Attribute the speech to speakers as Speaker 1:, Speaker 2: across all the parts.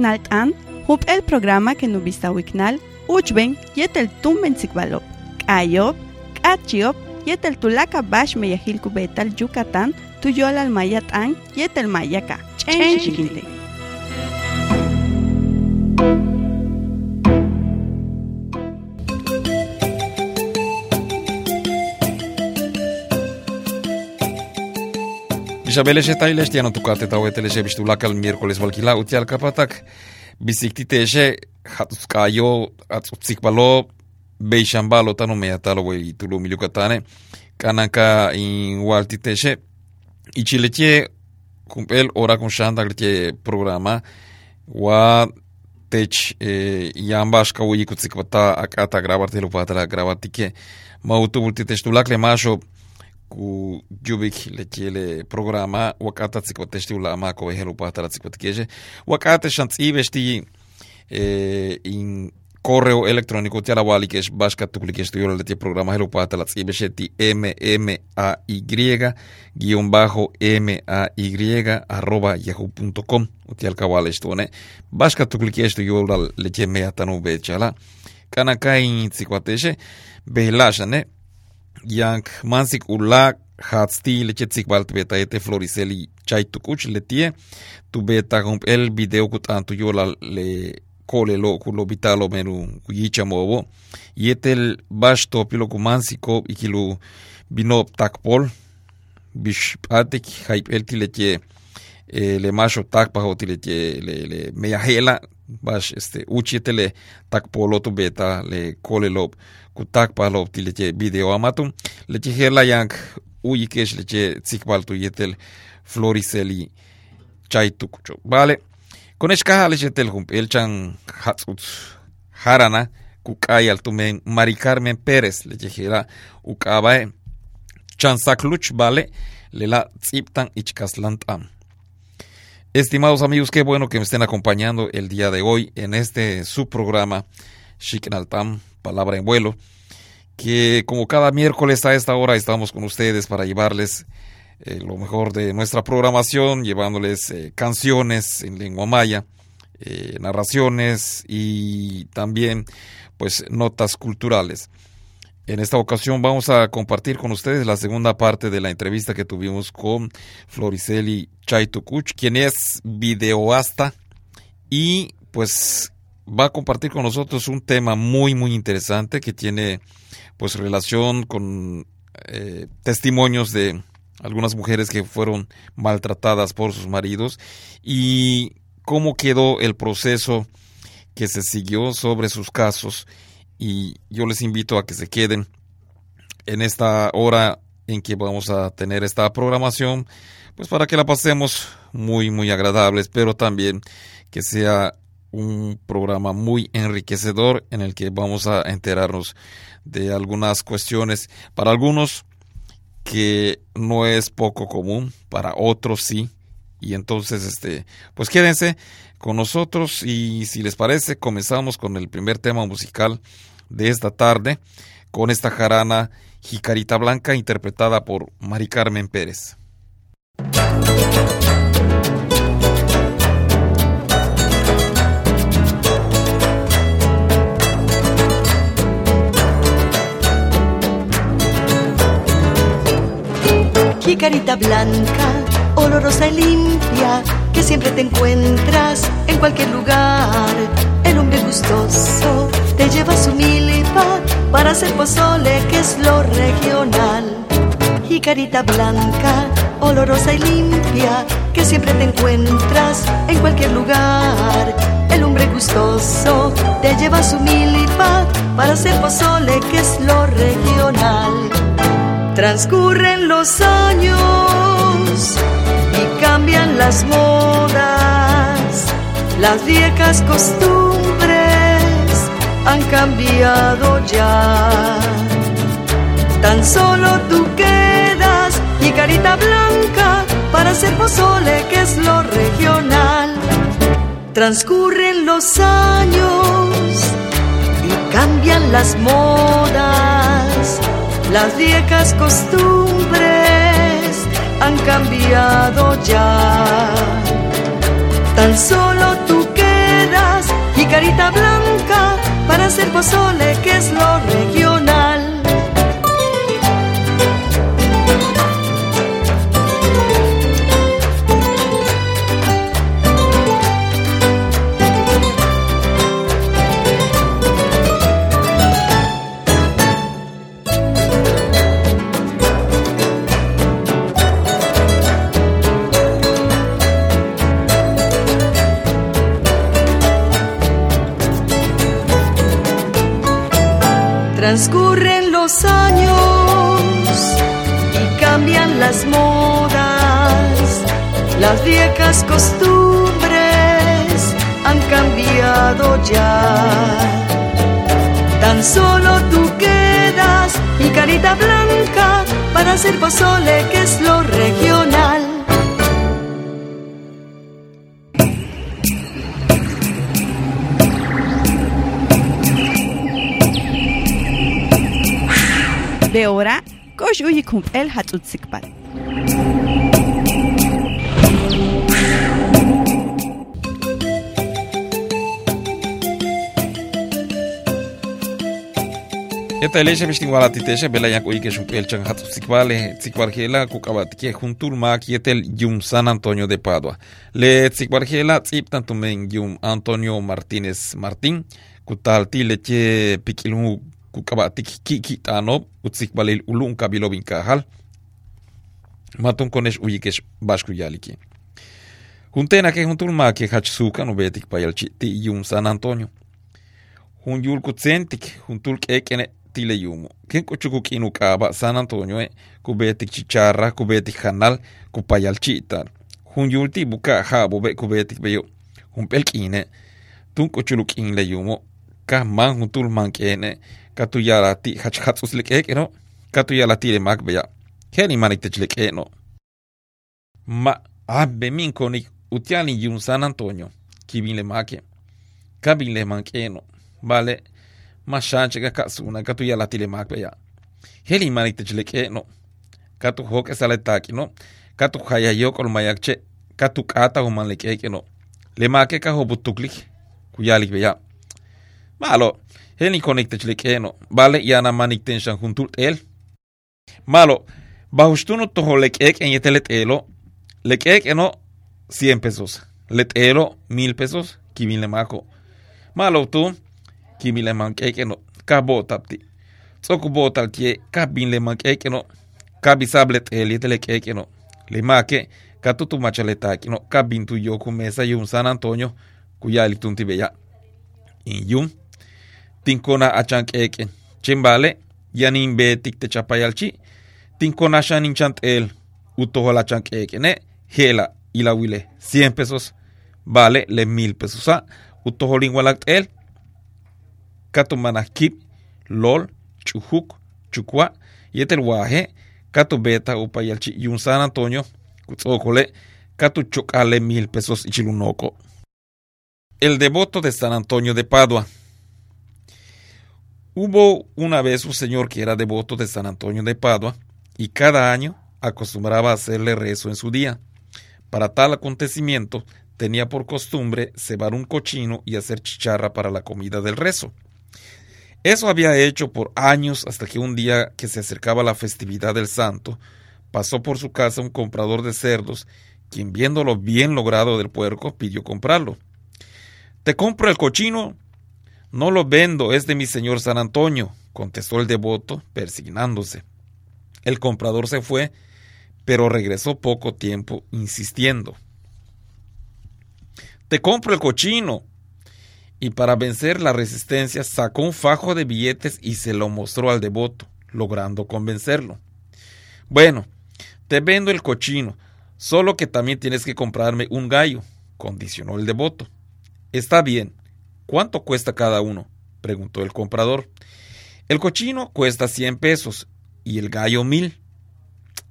Speaker 1: Wiknal an, hup el programa que no vista Wiknal, uchben yetel tumben sikbalop, kayop, kachiop, yetel tulaka bash meyahilku betal Yucatán, tuyol al mayat an, yetel mayaka, chen Isabeles
Speaker 2: eta hilestian otukatet hau etelese bistu lakal mirkoles balkila uti alkapatak. Biziktite eze, jatuzka aio, atzutzik balo, beixan tanu mehatalo behi tulu milukatane. Kanaka inualtite eze, itxiletie kumpel orakun xantak letie programa, wa tech e, yan bashka wiki kutzik bata akata grabartelu patala grabatike ma utu bultite masho ku jubik le kele programa wakata tsikoteshti ulama ko helu patara tsikotkeje wakata shantsi besti eh, in correo electrónico tiala wali que es tuklikes tu le programa helu tsibesheti m m a y guion bajo m a y arroba yahoo.com utial kawale stone bashka tuklikes tu yola le me atanu bechala kana kain tsikoteshe behlashane yank mansik ulak hatsti leche tsikbalt beta ete floriseli chay tukuch letie tu beta hump el video kutantu yola le kole lo kulo vitalo menu yicha mobo yetel bash topilo kumansiko ikilu binop takpol bish patik hype el tileche le masho takpa hotileche le le meyahela bash este uchitele takpolo tu beta le kole lo kutak palo tileche video amatum leche hela yank uyi kesh leche tsikbal tu yetel floriseli chay tukucho vale con eshkaha leche tel hump el chan hatsut harana kukay altumen Mari Carmen Pérez leche hela ukabae chan sakluch vale lela tziptan ichkaslantam Estimados amigos, qué bueno que me estén acompañando el día de hoy en este subprograma Shiknaltam, Palabra en Vuelo, que como cada miércoles a esta hora estamos con ustedes para llevarles eh, lo mejor de nuestra programación, llevándoles eh, canciones en lengua maya, eh, narraciones y también pues notas culturales. En esta ocasión vamos a compartir con ustedes la segunda parte de la entrevista que tuvimos con Floriceli Chaitukuch, quien es videoasta y pues va a compartir con nosotros un tema muy muy interesante que tiene pues relación con eh, testimonios de algunas mujeres que fueron maltratadas por sus maridos y cómo quedó el proceso que se siguió sobre sus casos y yo les invito a que se queden en esta hora en que vamos a tener esta programación, pues para que la pasemos muy, muy agradable. Espero también que sea un programa muy enriquecedor en el que vamos a enterarnos de algunas cuestiones para algunos que no es poco común, para otros sí. Y entonces, este, pues quédense con nosotros y si les parece, comenzamos con el primer tema musical de esta tarde con esta jarana Jicarita Blanca interpretada por Mari Carmen Pérez.
Speaker 3: Jicarita blanca, olorosa y limpia, que siempre te encuentras en cualquier lugar. El hombre gustoso te lleva su milpa para hacer pozole, que es lo regional. Jicarita blanca, olorosa y limpia, que siempre te encuentras en cualquier lugar. El hombre gustoso te lleva su milpa para hacer pozole, que es lo regional. Transcurren los años y cambian las modas, las viejas costumbres han cambiado ya. Tan solo tú quedas y carita blanca para hacer pozole, que es lo regional. Transcurren los años y cambian las modas, las viejas costumbres han cambiado ya. Tan solo tú quedas carita blanca para hacer pozole, que es lo regional. Transcurren los años y cambian las modas, las viejas costumbres han cambiado ya. Tan solo tú quedas y carita blanca para hacer pozole que es lo regional.
Speaker 1: De hora kosh uyi kump el hatut sikpal.
Speaker 2: Eta eleisha bishtin walatitesha bela yak uyi que shumpel chan hatu tsikvale tsikvarjela kukabatike juntur mak yetel yum San Antonio de Padua. Le tsikvarjela tsiptan tumen yum Antonio Martínez Martín kutalti leche pikilmu kukabatik kiki tanob utsikbalil ulun kabilobin kahal. Matun konesh uyikesh bashku yaliki. Juntena que juntur ma que hachsuka no betik payalchi ti yum San Antonio. Hun yul kutsentik juntul kekene tile yumo. Ken kochukuk inu kaba San Antonio e kubetik chicharra kubetik hanal kupayalchi tal. Hun yul ti buka habo be kubetik beyo. Hun pelkine tun kochuluk in le yumo. Ka man juntul man katuyalati hachkhatz'uslik'ek'no katuyalati mak beya jeni maniktechlik'e'no ma abbe minkonik utiani yun san antonio. Kibin le make, kabin kivinlemake kavinlemank'e'no vale maxancheka ka'suna katuyalatilemak beya jeni maniktechlik'e'no katujok'esaletak'ino katujayayok'olmayakche katuk'ata umanlik'ek'ino lemake kajoputuklik kuyalik beya. Malo heli konik te chilekeno vale yana manik tenshan juntul el malo bahushtuno toho le keken yetelet elo le kekeno 100 pesos. Letero, mil pesos. Kimin le mako. Malo tu. Kimin le man keke no. Ka botapti. Tsoku botal tie. Ka bin le man keke no. Ka bisablet eli te le keke no. Le make. Ka tutu machaleta no. Ka bin tu yoku mesa yun San Antonio. Kuya el tunti beya. In yun. Tinkona achan keke. Chimbale. Yanin be tik te chapayalchi. Tinkona shanin chant el. Utohola chan keke ne. Hela y la huile 100 pesos vale le mil pesos a utoholin walak el kato manakip lol chujuk chukwa yetel waje kato beta upayalchi y un San Antonio kutzokole kato chokale mil pesos ichilunoko el devoto de San Antonio de Padua Hubo una vez un señor que era devoto de San Antonio de Padua y cada año acostumbraba a hacerle rezo en su día. Para tal acontecimiento tenía por costumbre cebar un cochino y hacer chicharra para la comida del rezo. Eso había hecho por años hasta que un día que se acercaba la festividad del santo, pasó por su casa un comprador de cerdos, quien viendo lo bien logrado del puerco pidió comprarlo. Te compro el cochino. No lo vendo, es de mi señor San Antonio, contestó el devoto, persignándose. El comprador se fue pero regresó poco tiempo insistiendo. Te compro el cochino. Y para vencer la resistencia sacó un fajo de billetes y se lo mostró al devoto, logrando convencerlo. Bueno, te vendo el cochino, solo que también tienes que comprarme un gallo, condicionó el devoto. Está bien. ¿Cuánto cuesta cada uno? preguntó el comprador. El cochino cuesta 100 pesos y el gallo mil.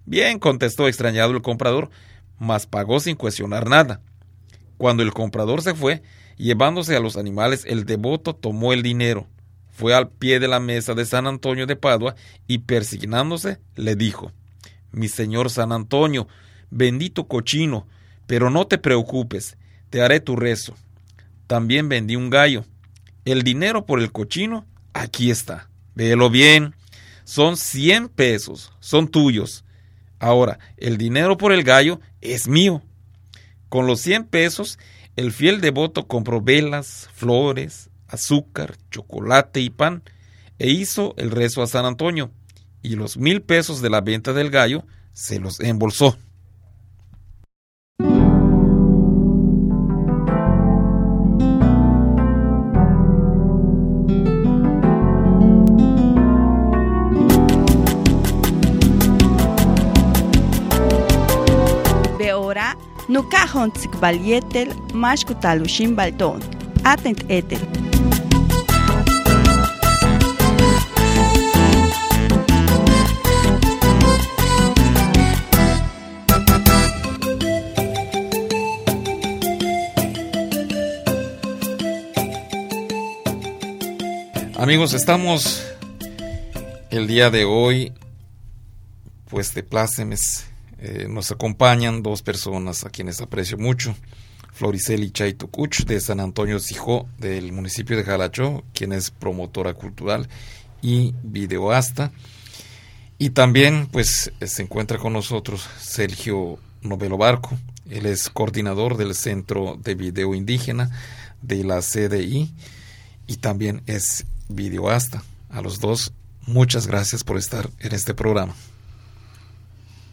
Speaker 2: Bien, contestó extrañado el comprador, mas pagó sin cuestionar nada. Cuando el comprador se fue, llevándose a los animales, el devoto tomó el dinero, fue al pie de la mesa de San Antonio de Padua y persignándose le dijo, Mi señor San Antonio, bendito cochino, pero no te preocupes, te haré tu rezo. También vendí un gallo, el dinero por el cochino, aquí está. Véelo bien. Son 100 pesos, son tuyos. Ahora, el dinero por el gallo es mío. Con los 100 pesos, el fiel devoto compró velas, flores, azúcar, chocolate y pan, e hizo el rezo a San Antonio, y los mil pesos de la venta del gallo se los embolsó.
Speaker 1: Nukajon tsikbalietel mashkutalushin balton. Atent etel.
Speaker 2: Amigos, estamos el día de hoy, pues de plácemes eh, nos acompañan dos personas a quienes aprecio mucho. Floriceli Chaitucuch de San Antonio Sijó del municipio de Jalachó, quien es promotora cultural y videoasta. Y también pues se encuentra con nosotros Sergio Novelo Barco, él es coordinador del Centro de Video Indígena de la CDI y también es videoasta. A los dos, muchas gracias por estar en este programa.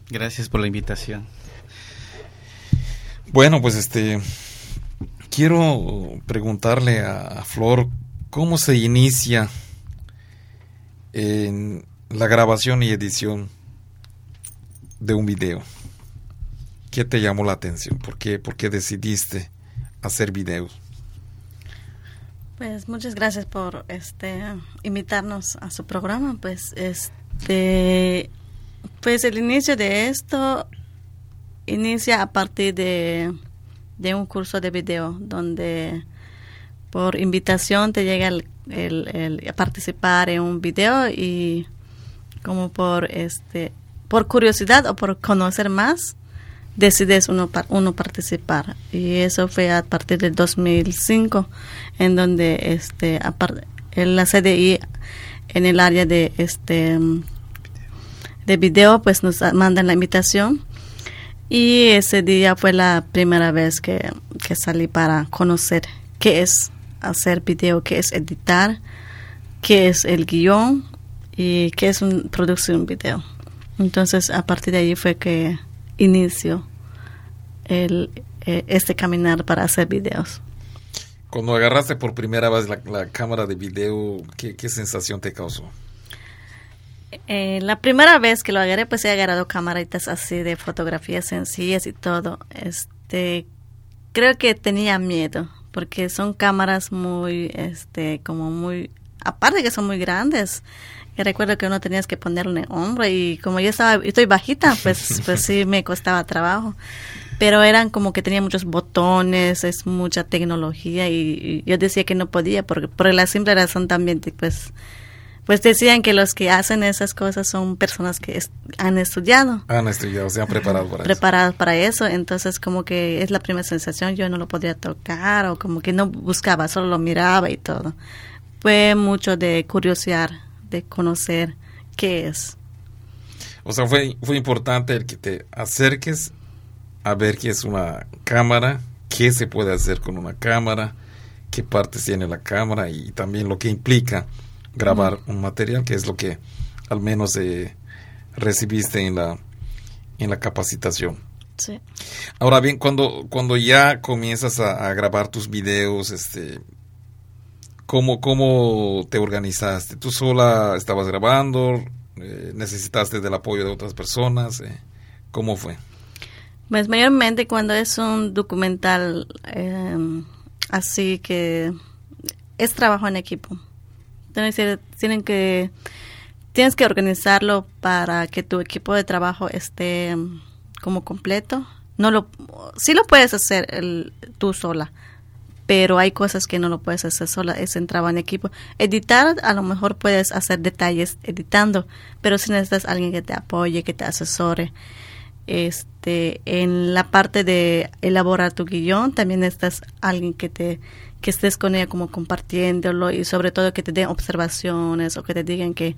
Speaker 4: Gracias por la invitación.
Speaker 2: Bueno, pues este quiero preguntarle a Flor cómo se inicia en la grabación y edición de un video. ¿Qué te llamó la atención? ¿Por qué, por qué decidiste hacer videos?
Speaker 5: Pues muchas gracias por este invitarnos a su programa. Pues este pues el inicio de esto inicia a partir de, un curso de video donde por invitación te llega el, a participar en un video y como por este por curiosidad o por conocer más decides uno uno participar. Y eso fue a partir del 2005 en donde este en la CDI en el área de este de video, pues nos mandan la invitación. Y ese día fue la primera vez que, salí para conocer qué es hacer video, qué es editar, qué es el guion y qué es un, producción video. Entonces, a partir de ahí fue que inició el, eh, este caminar para hacer videos.
Speaker 2: Cuando agarraste por primera vez la, cámara de video, ¿qué, ¿qué sensación te causó?
Speaker 5: Eh, la primera vez que lo agarré, pues he agarrado camaritas así de fotografías sencillas y todo. Este, creo que tenía miedo porque son cámaras muy, este, como muy, aparte que son muy grandes. Y recuerdo que uno tenías que ponerle hombro y como yo estaba, estoy bajita, pues, pues sí me costaba trabajo. Pero eran como que tenía muchos botones, es mucha tecnología y, y yo decía que no podía porque por la simple razón también, pues pues decían que los que hacen esas cosas son personas que han estudiado.
Speaker 2: Han estudiado, se han preparado para
Speaker 5: preparados para eso, entonces como que es la primera sensación, yo no lo podía tocar o como que no buscaba, solo lo miraba y todo. Fue mucho de curiosidad, de conocer qué es.
Speaker 2: O sea, fue, fue importante el que te acerques a ver qué es una cámara, qué se puede hacer con una cámara, qué partes tiene la cámara y también lo que implica grabar un material, que es lo que al menos eh, recibiste en la, en la capacitación.
Speaker 5: Sí.
Speaker 2: Ahora bien, cuando, cuando ya comienzas a, grabar tus videos, este, ¿cómo, ¿cómo te organizaste? ¿Tú sola estabas grabando? Eh, ¿Necesitaste del apoyo de otras personas? Eh, ¿Cómo fue?
Speaker 5: Pues mayormente cuando es un documental así que es trabajo en equipo tienen que tienes que organizarlo para que tu equipo de trabajo esté mm, como completo. No lo sí lo puedes hacer el, tú sola, pero hay cosas que no lo puedes hacer sola, es en trabajo en equipo. Editar a lo mejor puedes hacer detalles editando, pero si necesitas alguien que te apoye, que te asesore. Este, en la parte de elaborar tu guion, también estás alguien que te que estés con ella como compartiéndolo y sobre todo que te den observaciones o que te digan que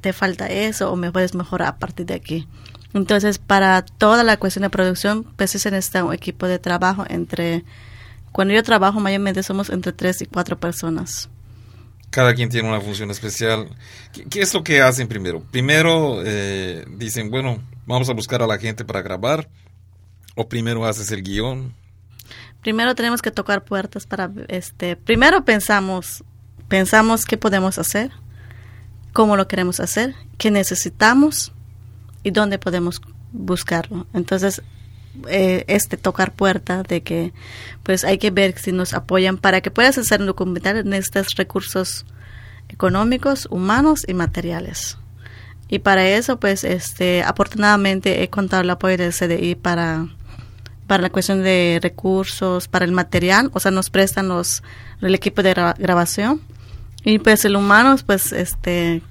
Speaker 5: te falta eso o me puedes mejorar a partir de aquí. Entonces, para toda la cuestión de producción, pues se necesita un equipo de trabajo entre, cuando yo trabajo mayormente somos entre tres y cuatro personas.
Speaker 2: Cada quien tiene una función especial. ¿Qué, es lo que hacen primero? Primero eh, dicen, bueno, vamos a buscar a la gente para grabar, o primero haces el guion.
Speaker 5: Primero tenemos que tocar puertas para, este, primero pensamos, pensamos qué podemos hacer, cómo lo queremos hacer, qué necesitamos y dónde podemos buscarlo. Entonces, eh, este tocar puerta de que pues hay que ver si nos apoyan para que puedas hacer un documental en estos recursos económicos, humanos y materiales. Y para eso, pues, este, afortunadamente he contado el apoyo del CDI para, para la cuestión de recursos, para el material, o sea, nos prestan los, el equipo de grabación. Y pues el humano, pues, este,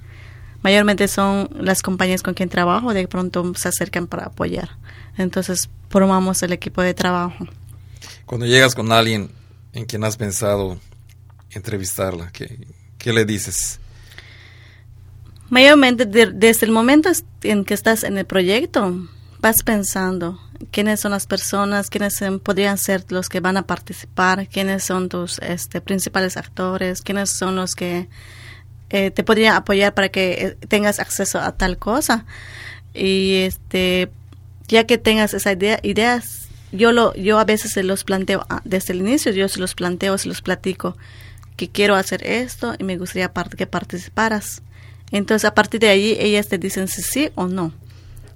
Speaker 5: mayormente son las compañías con quien trabajo, de pronto se acercan para apoyar. Entonces formamos el equipo de trabajo.
Speaker 2: Cuando llegas con alguien en quien has pensado entrevistarla, ¿qué, qué le dices?
Speaker 5: Mayormente desde el momento en que estás en el proyecto, vas pensando quiénes son las personas, quiénes podrían ser los que van a participar, quiénes son tus este, principales actores, quiénes son los que eh, te podría apoyar para que eh, tengas acceso a tal cosa. Y este, ya que tengas esa idea, ideas, yo lo, yo a veces se los planteo ah, desde el inicio, yo se los planteo, se los platico que quiero hacer esto y me gustaría que participaras. Entonces a partir de ahí ellas te dicen si sí o no.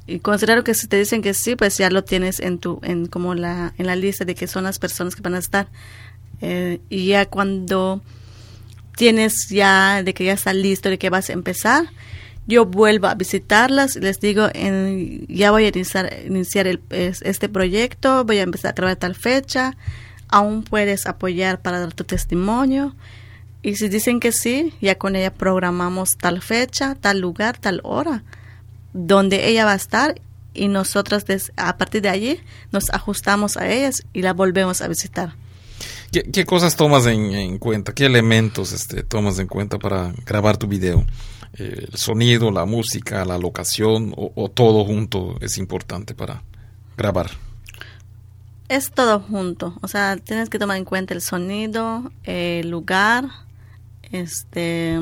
Speaker 5: Y considero que si te dicen que sí, pues ya lo tienes en tu, en como la, en la lista de que son las personas que van a estar. Eh, y ya cuando tienes ya, de que ya está listo, de que vas a empezar, yo vuelvo a visitarlas, les digo, en, ya voy a iniciar, el, este proyecto, voy a empezar a grabar tal fecha, aún puedes apoyar para dar tu testimonio. Y si dicen que sí, ya con ella programamos tal fecha, tal lugar, tal hora, donde ella va a estar y nosotros a partir de allí nos ajustamos a ellas y la volvemos a visitar.
Speaker 2: ¿Qué, cosas tomas en, cuenta? ¿Qué elementos este, tomas en cuenta para grabar tu video? Eh, ¿El sonido, la música, la locación o, todo junto es importante para grabar?
Speaker 5: Es todo junto, o sea, tienes que tomar en cuenta el sonido, el lugar, este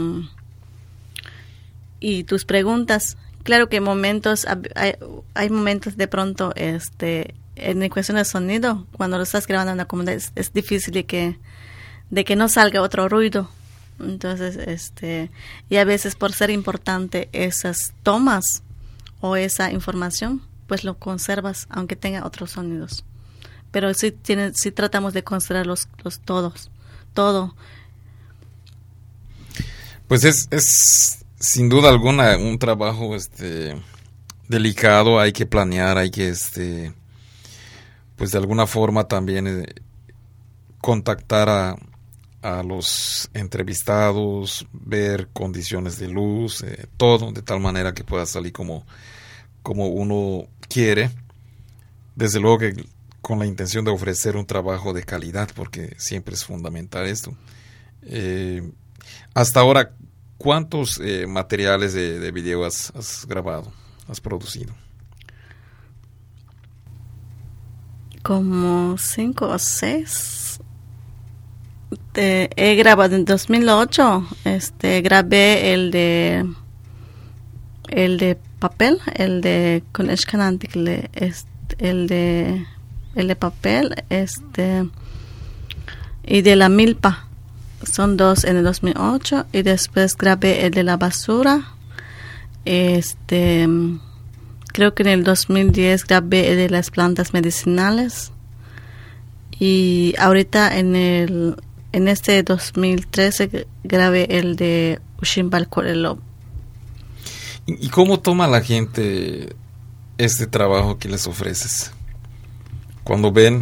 Speaker 5: y tus preguntas. Claro que momentos hay, hay momentos de pronto este en cuestión de sonido, cuando lo estás grabando en la comunidad, es, difícil de que, de que no salga otro ruido. Entonces, este, y a veces por ser importante esas tomas o esa información, pues lo conservas aunque tenga otros sonidos. Pero sí, tiene, sí tratamos de considerar los, los todos, todo.
Speaker 2: Pues es, es sin duda alguna un trabajo este delicado, hay que planear, hay que este pues de alguna forma también eh, contactar a, a, los entrevistados, ver condiciones de luz, eh, todo de tal manera que pueda salir como, como uno quiere. Desde luego que con la intención de ofrecer un trabajo de calidad, porque siempre es fundamental esto. Eh, hasta ahora, ¿cuántos materiales de, de video has, has grabado, has producido?
Speaker 5: Como cinco o seis. he grabado en 2008, este, grabé el de el de papel, el de con este, el de el de papel, este y de la milpa. Son dos en el 2008 y después grabé el de la basura. Este Creo que en el 2010 grabé de las plantas medicinales y ahorita en el en este 2013 grabé el de Ushimbal
Speaker 2: ¿Y cómo toma la gente este trabajo que les ofreces? Cuando ven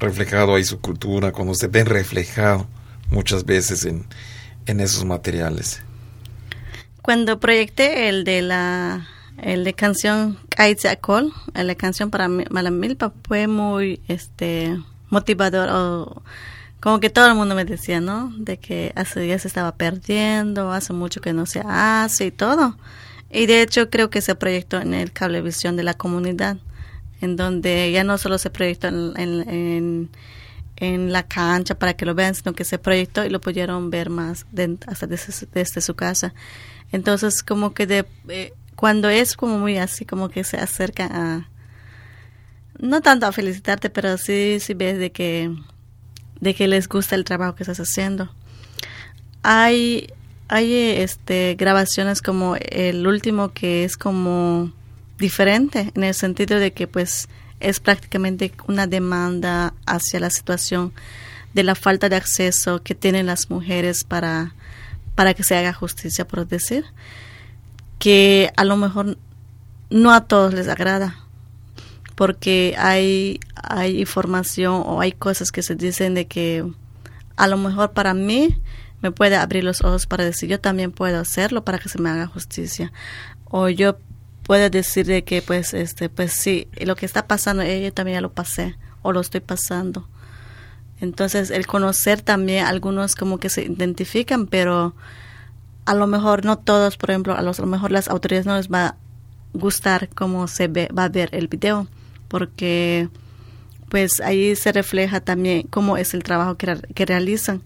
Speaker 2: reflejado ahí su cultura, cuando se ven reflejado muchas veces en, en esos materiales.
Speaker 5: Cuando proyecté el de la De canción Col, la canción para Malamilpa fue muy este motivador como que todo el mundo me decía, ¿no? De que hace días se estaba perdiendo, hace mucho que no se hace y todo. Y de hecho creo que se proyectó en el cablevisión de la comunidad, en donde ya no solo se proyectó en, en, la cancha para que lo vean, sino que se proyectó y lo pudieron ver más hasta desde, su casa. Entonces como que de, eh, cuando es como muy así, como que se acerca a, no tanto a felicitarte, pero sí, sí ves de que de que les gusta el trabajo que estás haciendo. Hay, hay este, grabaciones como el último que es como diferente en el sentido de que pues es prácticamente una demanda hacia la situación de la falta de acceso que tienen las mujeres para, para que se haga justicia, por decir, que a lo mejor no a todos les agrada, porque hay, hay información o hay cosas que se dicen de que a lo mejor para mí me puede abrir los ojos para decir yo también puedo hacerlo para que se me haga justicia. O yo puedo decir de que pues este pues sí lo que está pasando yo también ya lo pasé o lo estoy pasando. Entonces el conocer también algunos como que se identifican pero a lo mejor no todos por ejemplo a, los, a lo mejor las autoridades no les va a gustar cómo se ve va a ver el video porque pues ahí se refleja también cómo es el trabajo que, realizan.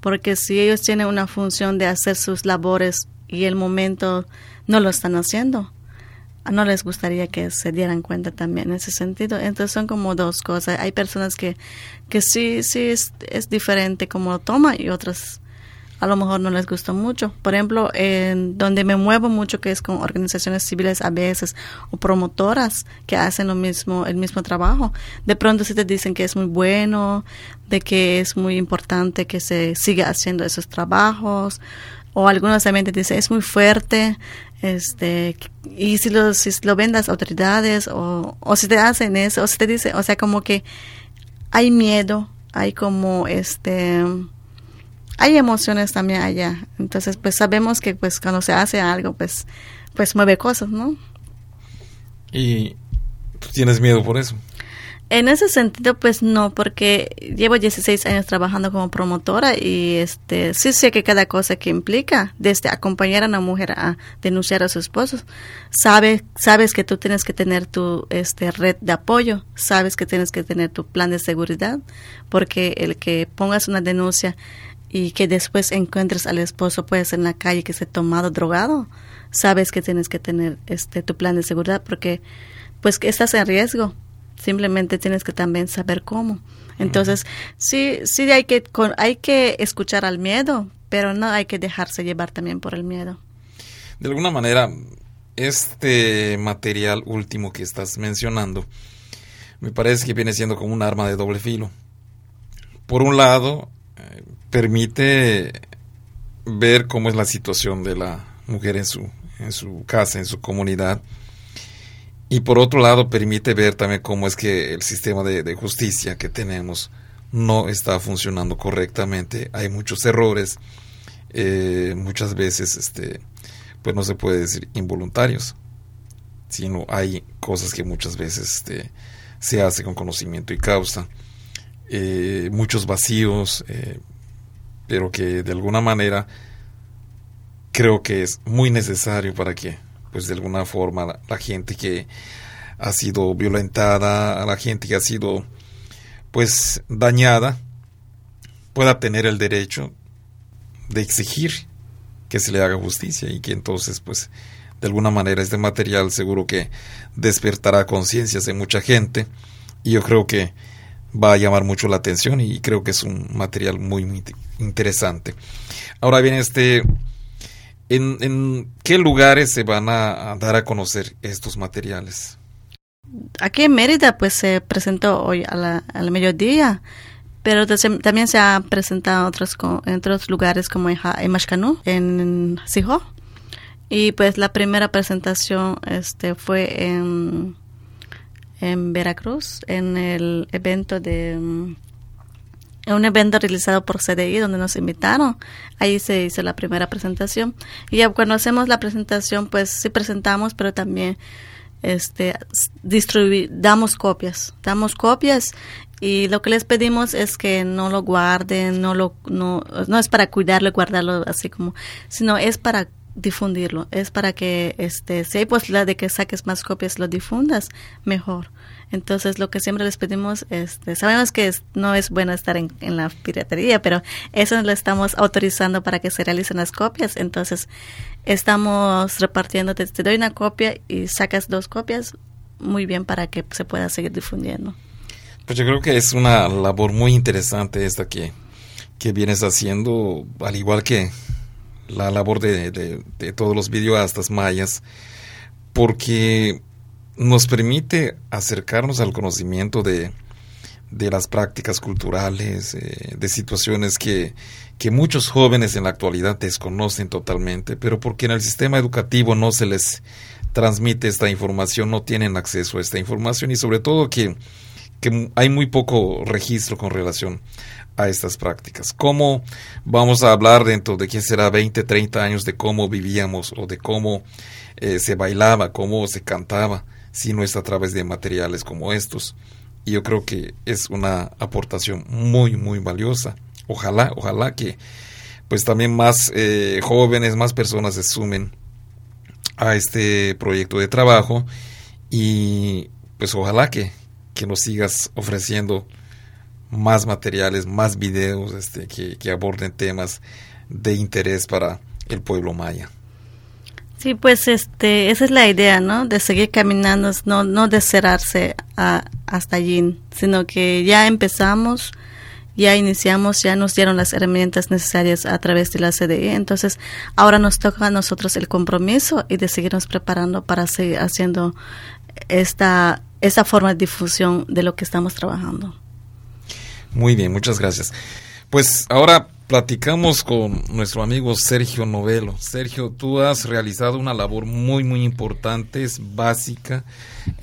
Speaker 5: Porque si ellos tienen una función de hacer sus labores y el momento no lo están haciendo, no les gustaría que se dieran cuenta también en ese sentido. Entonces son como dos cosas. Hay personas que, que sí, sí es, es diferente como lo toma y otras a lo mejor no les gustó mucho. Por ejemplo, en donde me muevo mucho, que es con organizaciones civiles a veces o promotoras que hacen lo mismo, el mismo trabajo. De pronto si te dicen que es muy bueno, de que es muy importante que se siga haciendo esos trabajos, o algunos también te dicen es muy fuerte, este y si lo, si lo ven las autoridades o, o si te hacen eso, o si te dicen, o sea, como que hay miedo, hay como este hay emociones también allá. Entonces, pues sabemos que pues cuando se hace algo, pues, pues mueve cosas, ¿no?
Speaker 2: ¿Y tienes miedo por eso?
Speaker 5: En ese sentido, pues no, porque llevo 16 años trabajando como promotora y este sí sé que cada cosa que implica, desde acompañar a una mujer a denunciar a su esposo, sabes, sabes que tú tienes que tener tu este red de apoyo, sabes que tienes que tener tu plan de seguridad, porque el que pongas una denuncia y que después encuentres al esposo pues en la calle que se ha tomado drogado, sabes que tienes que tener este tu plan de seguridad porque pues que estás en riesgo. Simplemente tienes que también saber cómo. Entonces, sí sí hay que hay que escuchar al miedo, pero no hay que dejarse llevar también por el miedo.
Speaker 2: De alguna manera este material último que estás mencionando me parece que viene siendo como un arma de doble filo. Por un lado, permite ver cómo es la situación de la mujer en su, en su casa, en su comunidad. Y por otro lado, permite ver también cómo es que el sistema de, justicia que tenemos no está funcionando correctamente. Hay muchos errores, eh, muchas veces, este, pues no se puede decir involuntarios, sino hay cosas que muchas veces este, se hace con conocimiento y causa. Eh, muchos vacíos, eh, pero que de alguna manera creo que es muy necesario para que, pues de alguna forma, la, gente que ha sido violentada, la gente que ha sido, pues, dañada, pueda tener el derecho de exigir que se le haga justicia y que entonces, pues, de alguna manera este material seguro que despertará conciencias de mucha gente. Y yo creo que va a llamar mucho la atención y creo que es un material muy, muy interesante. Ahora bien, este, ¿en, qué lugares se van a, dar a conocer estos materiales?
Speaker 5: Aquí en Mérida, pues se presentó hoy al mediodía, pero también se ha presentado en otros, lugares como en, en en Sijo. Y pues la primera presentación este, fue en en Veracruz, en el evento de mm, un evento realizado por CDI donde nos invitaron. Ahí se hizo la primera presentación. Y cuando hacemos la presentación, pues sí presentamos, pero también este damos copias, damos copias y lo que les pedimos es que no lo guarden, no lo no, no es para cuidarlo y guardarlo así como, sino es para difundirlo, es para que este si hay posibilidad de que saques más copias lo difundas mejor entonces, lo que siempre les pedimos, este, sabemos que no es bueno estar en, la piratería, pero eso lo estamos autorizando para que se realicen las copias. Entonces, estamos repartiendo, te, doy una copia y sacas dos copias, muy bien para que se pueda seguir difundiendo.
Speaker 2: Pues yo creo que es una labor muy interesante esta que, que vienes haciendo, al igual que la labor de, todos los videoastas mayas, porque nos permite acercarnos al conocimiento de, de las prácticas culturales, eh, de situaciones que, que muchos jóvenes en la actualidad desconocen totalmente, pero porque en el sistema educativo no se les transmite esta información, no tienen acceso a esta información y sobre todo que, que hay muy poco registro con relación a estas prácticas. ¿Cómo vamos a hablar dentro de quién será 20, 30 años de cómo vivíamos o de cómo eh, se bailaba, cómo se cantaba? si no es a través de materiales como estos. Y yo creo que es una aportación muy, muy valiosa. Ojalá, ojalá que pues también más eh, jóvenes, más personas se sumen a este proyecto de trabajo y pues ojalá que, que nos sigas ofreciendo más materiales, más videos este, que, aborden temas de interés para el pueblo maya.
Speaker 5: Sí, pues este, esa es la idea, ¿no? De seguir caminando, no, no de cerrarse hasta allí, sino que ya empezamos, ya iniciamos, ya nos dieron las herramientas necesarias a través de la CDE, entonces ahora nos toca a nosotros el compromiso y de seguirnos preparando para seguir haciendo esta, esta forma de difusión de lo que estamos trabajando.
Speaker 2: Muy bien, muchas gracias. Pues ahora platicamos con nuestro amigo Sergio Novelo. Sergio, tú has realizado una labor muy, muy importante, es básica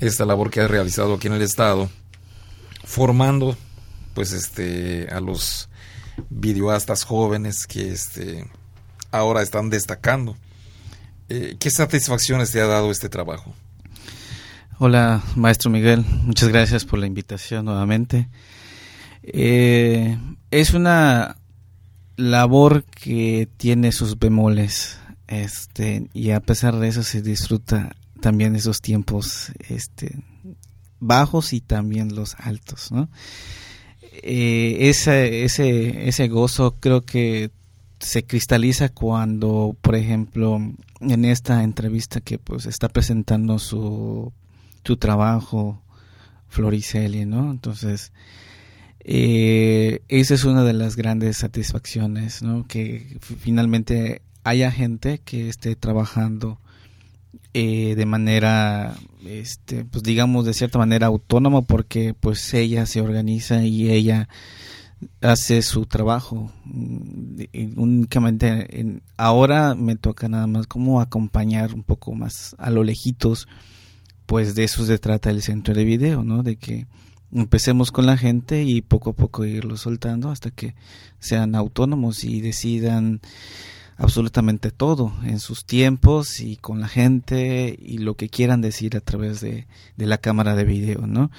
Speaker 2: esta labor que has realizado aquí en el Estado, formando pues este a los videoastas jóvenes que este ahora están destacando. Eh, ¿Qué satisfacciones te ha dado este trabajo?
Speaker 4: Hola, maestro Miguel, muchas gracias por la invitación nuevamente. Eh, es una labor que tiene sus bemoles, este, y a pesar de eso se disfruta también esos tiempos, este, bajos y también los altos, ¿no? Eh, ese, ese, ese gozo creo que se cristaliza cuando, por ejemplo, en esta entrevista que pues está presentando su, su trabajo Floriceli, ¿no? Entonces, eh, esa es una de las grandes satisfacciones, ¿no? Que finalmente haya gente que esté trabajando eh, de manera, este, pues digamos de cierta manera autónoma, porque pues ella se organiza y ella hace su trabajo. Mm, únicamente ahora me toca nada más como acompañar un poco más a lo lejitos, pues de eso se trata el centro de video, ¿no? De que empecemos con la gente y poco a poco irlo soltando hasta que sean autónomos y decidan absolutamente todo en sus tiempos y con la gente y lo que quieran decir a través de, la cámara de video, ¿no?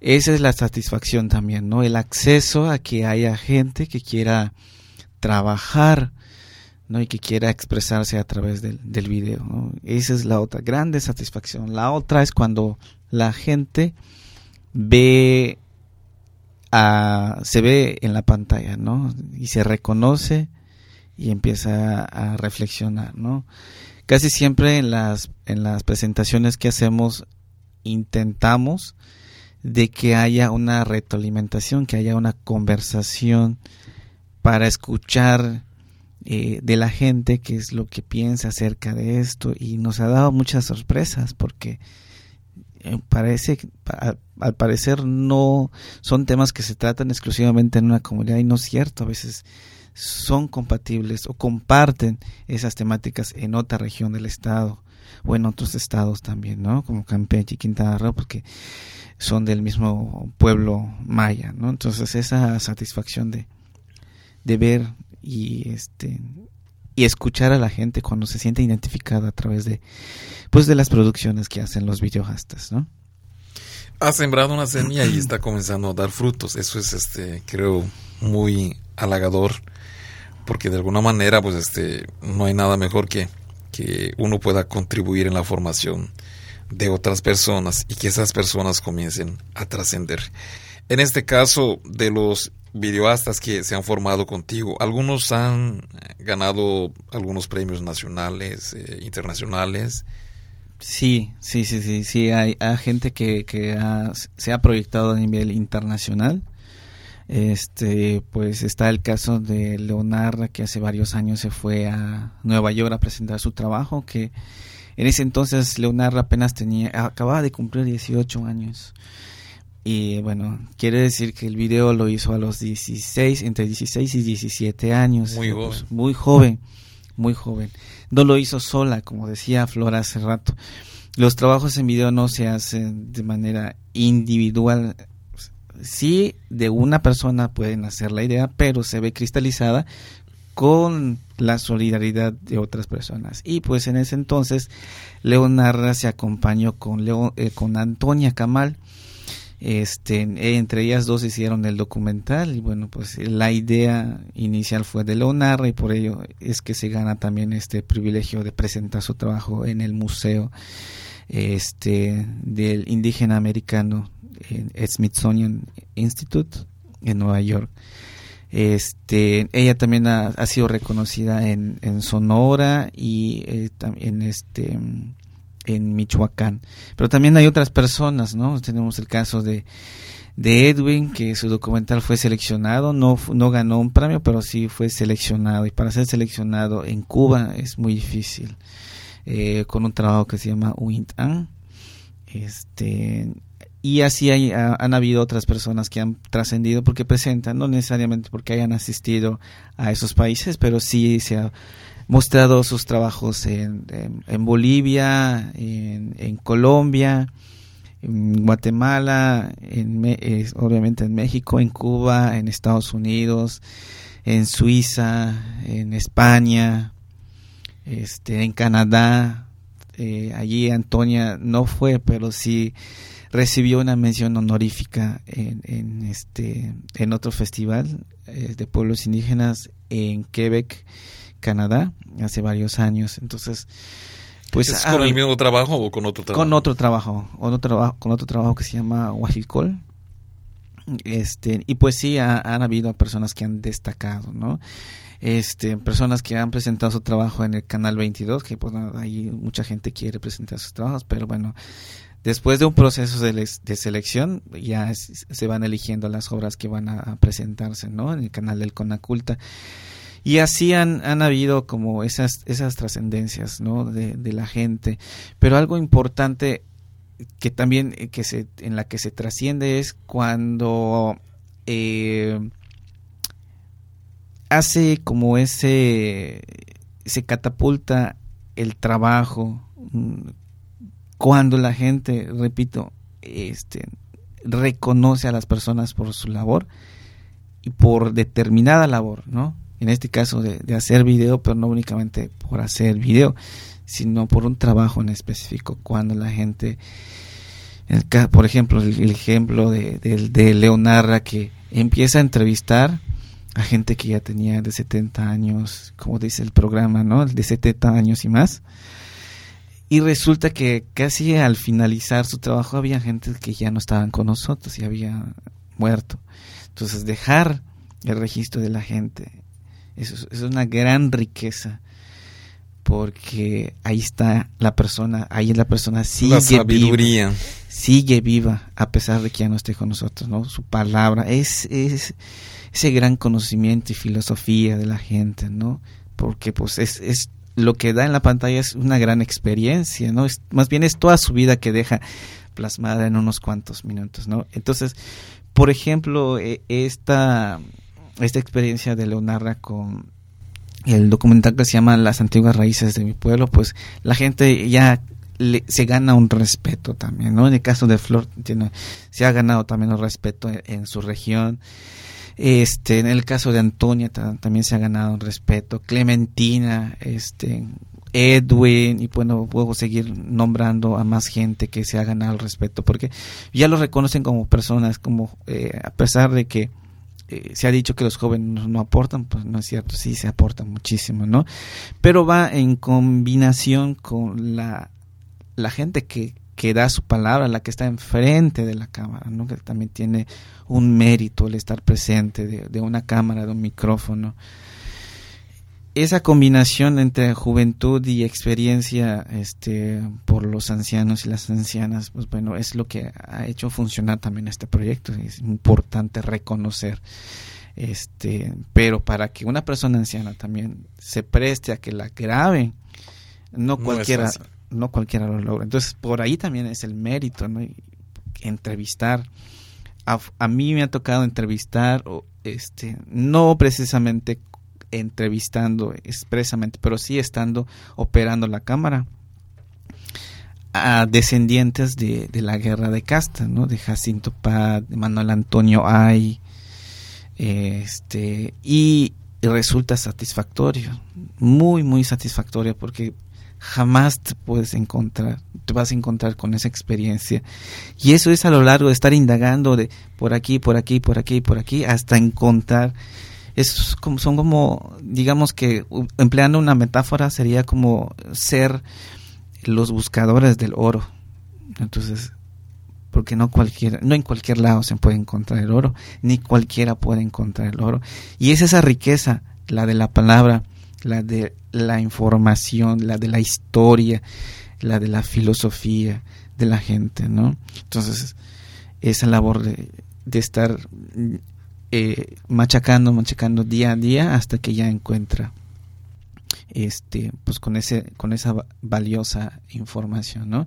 Speaker 4: Esa es la satisfacción también, ¿no? El acceso a que haya gente que quiera trabajar, ¿no? Y que quiera expresarse a través del, del video. Esa es la otra grande satisfacción. La otra es cuando la gente ve a, se ve en la pantalla, ¿no? Y se reconoce y empieza a, reflexionar, ¿no? Casi siempre en las, en las presentaciones que hacemos intentamos de que haya una retroalimentación, que haya una conversación para escuchar eh, de la gente qué es lo que piensa acerca de esto y nos ha dado muchas sorpresas porque parece al, parecer no son temas que se tratan exclusivamente en una comunidad y no es cierto a veces son compatibles o comparten esas temáticas en otra región del estado o en otros estados también, ¿no? Como Campeche y Quintana Roo, porque son del mismo pueblo maya, ¿no? Entonces esa satisfacción de, de ver y este y escuchar a la gente cuando se siente identificada a través de pues de las producciones que hacen los videohastas, ¿no?
Speaker 2: Ha sembrado una semilla y está comenzando a dar frutos. Eso es este creo muy halagador porque de alguna manera pues este no hay nada mejor que que uno pueda contribuir en la formación de otras personas y que esas personas comiencen a trascender. En este caso de los videoastas que se han formado contigo, algunos han ganado algunos premios nacionales, eh, internacionales.
Speaker 4: Sí, sí, sí, sí, sí, hay, gente que, que se ha proyectado a nivel internacional. Este, pues está el caso de Leonardo que hace varios años se fue a Nueva York a presentar su trabajo, que en ese entonces Leonardo apenas tenía, acababa de cumplir 18 años. Y bueno, quiere decir que el video lo hizo a los 16, entre 16 y 17 años.
Speaker 2: Muy joven.
Speaker 4: Pues, muy joven, muy joven. No lo hizo sola, como decía Flora hace rato. Los trabajos en video no se hacen de manera individual. Sí, de una persona pueden hacer la idea, pero se ve cristalizada con la solidaridad de otras personas. Y pues en ese entonces Leonardo se acompañó con, eh, con Antonia Camal. Este, entre ellas dos hicieron el documental y bueno, pues la idea inicial fue de Leonardo y por ello es que se gana también este privilegio de presentar su trabajo en el museo este del indígena americano en Smithsonian Institute en Nueva York. Este, ella también ha, sido reconocida en, Sonora y eh, en este en Michoacán. Pero también hay otras personas, ¿no? Tenemos el caso de, de Edwin, que su documental fue seleccionado, no, no ganó un premio, pero sí fue seleccionado. Y para ser seleccionado en Cuba es muy difícil, eh, con un trabajo que se llama Uintan. Este, y así hay, han habido otras personas que han trascendido porque presentan, no necesariamente porque hayan asistido a esos países, pero sí se ha mostrado sus trabajos en, en, Bolivia, en, Colombia, en Guatemala, en, obviamente en México, en Cuba, en Estados Unidos, en Suiza, en España, este, en Canadá. Eh, allí Antonia no fue, pero sí recibió una mención honorífica en, en este en otro festival eh, de pueblos indígenas en Quebec, Canadá, hace varios años. Entonces, pues
Speaker 2: ¿Es con el mismo trabajo o con otro trabajo?
Speaker 4: Con otro trabajo, otro trabajo, con otro trabajo que se llama Huajilcol. Este, y pues sí, han habido personas que han destacado, ¿no? Este, personas que han presentado su trabajo en el canal 22, que pues ahí mucha gente quiere presentar sus trabajos, pero bueno, Después de un proceso de, selección, ya se van eligiendo las obras que van a, presentarse ¿no? en el canal del Conaculta. Y así han, han habido como esas, esas trascendencias ¿no? de, la gente. Pero algo importante que también eh, que se, en la que se trasciende es cuando eh, hace como ese se catapulta el trabajo mm, cuando la gente, repito, este, reconoce a las personas por su labor y por determinada labor, ¿no? En este caso de, hacer video, pero no únicamente por hacer video, sino por un trabajo en específico. Cuando la gente, por ejemplo, el, ejemplo de, de, que empieza a entrevistar a gente que ya tenía de 70 años, como dice el programa, ¿no? De 70 años y más y resulta que casi al finalizar su trabajo había gente que ya no estaban con nosotros y había muerto. Entonces dejar el registro de la gente, eso es una gran riqueza porque ahí está la persona, ahí la persona sigue viva, sigue viva a pesar de que ya no esté con nosotros, ¿no? Su palabra es, es ese gran conocimiento y filosofía de la gente, ¿no? Porque pues es, es lo que da en la pantalla es una gran experiencia, ¿no? Es, más bien es toda su vida que deja plasmada en unos cuantos minutos, ¿no? Entonces, por ejemplo, e, esta, esta experiencia de Leonarda con el documental que se llama Las antiguas raíces de mi pueblo, pues la gente ya se gana un respeto también, ¿no? En el caso de Flor tiene, se ha ganado también un respeto en, su región. Este, en el caso de Antonia también se ha ganado un respeto. Clementina, este, Edwin, y bueno, puedo seguir nombrando a más gente que se ha ganado el respeto, porque ya lo reconocen como personas, como eh, a pesar de que eh, se ha dicho que los jóvenes no, aportan, pues no es cierto, sí se aportan muchísimo, ¿no? Pero va en combinación con la, la gente que, que da su palabra, la que está enfrente de la cámara, ¿no? Que también tiene un mérito el estar presente de, de una cámara, de un micrófono. Esa combinación entre juventud y experiencia este por los ancianos y las ancianas pues bueno es lo que ha hecho funcionar también este proyecto. Es importante reconocer este pero para que una persona anciana también se preste a que la grabe no cualquiera no, cualquiera lo logra. Entonces por ahí también es el mérito no entrevistar. A, a mí me ha tocado entrevistar este no precisamente entrevistando expresamente, pero sí estando operando la cámara a descendientes de, la guerra de casta, ¿no? De Jacinto Paz, de Manuel Antonio Ay, este, y resulta satisfactorio, muy, muy satisfactorio, porque jamás te puedes encontrar, te vas a encontrar con esa experiencia. Y eso es a lo largo de estar indagando de por aquí, por aquí, por aquí, por aquí, hasta encontrar es como, son como, digamos que empleando una metáfora sería como ser los buscadores del oro. Entonces, porque no cualquiera, no en cualquier lado se puede encontrar el oro, ni cualquiera puede encontrar el oro. Y es esa riqueza, la de la palabra, la de la información, la de la historia, la de la filosofía de la gente, ¿no? Entonces, esa labor de, estar eh, machacando, machacando día a día hasta que ya encuentra este pues con ese con esa valiosa información no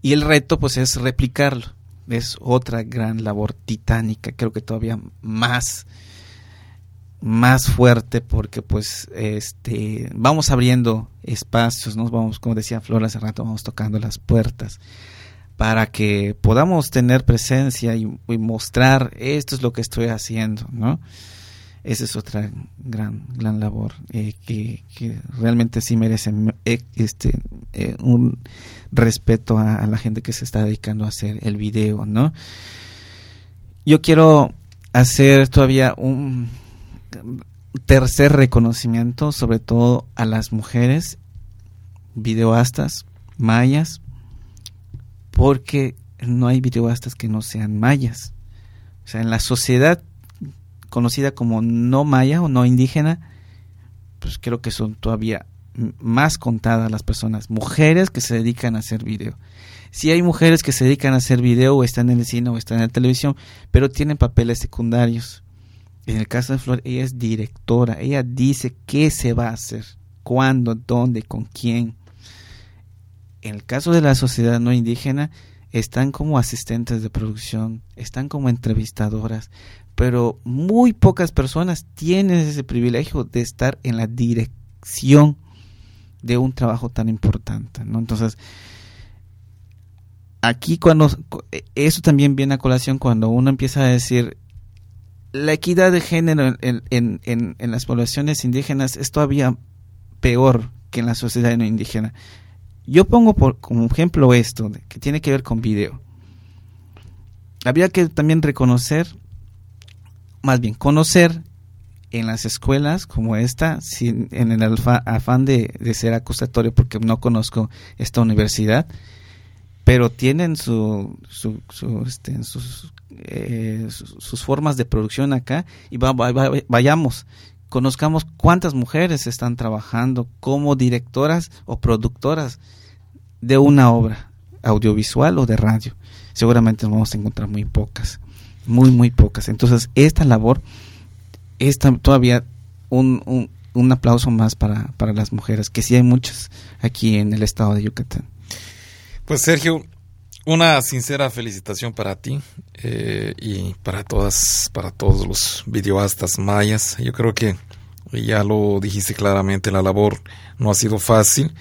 Speaker 4: y el reto pues es replicarlo es otra gran labor titánica creo que todavía más más fuerte porque pues este vamos abriendo espacios nos vamos como decía Flora hace rato vamos tocando las puertas para que podamos tener presencia y, mostrar esto es lo que estoy haciendo, ¿no? Esa es otra gran gran labor eh, que, realmente sí merece eh, este eh, un respeto a, la gente que se está dedicando a hacer el video, ¿no? Yo quiero hacer todavía un tercer reconocimiento, sobre todo a las mujeres videoastas, mayas, porque no hay videoastas que no sean mayas. O sea, en la sociedad conocida como no maya o no indígena, pues creo que son todavía más contadas las personas, mujeres que se dedican a hacer video. Sí hay mujeres que se dedican a hacer video o están en el cine o están en la televisión, pero tienen papeles secundarios. En el caso de Flor, ella es directora, ella dice qué se va a hacer, cuándo, dónde, con quién en el caso de la sociedad no indígena, están como asistentes de producción, están como entrevistadoras, pero muy pocas personas tienen ese privilegio de estar en la dirección de un trabajo tan importante, ¿no? Entonces, aquí cuando eso también viene a colación cuando uno empieza a decir la equidad de género en, en, en, en las poblaciones indígenas es todavía peor que en la sociedad no indígena. Yo pongo por, como ejemplo esto, que tiene que ver con video. Habría que también reconocer, más bien conocer en las escuelas como esta, sin, en el afán de, ser acusatorio porque no conozco esta universidad, pero tienen su, su, este, sus, eh, sus, formas de producción acá y vayamos conozcamos cuántas mujeres están trabajando como directoras o productoras de una obra audiovisual o de radio. Seguramente vamos a encontrar muy pocas, muy, muy pocas. Entonces, esta labor es todavía un, un, aplauso más para, para las mujeres, que sí hay muchas aquí en el estado de Yucatán.
Speaker 2: Pues Sergio, una sincera felicitación para ti eh, y para todas, para todos los videoastas mayas. Yo creo que ya lo dijiste claramente, la labor no ha sido fácil,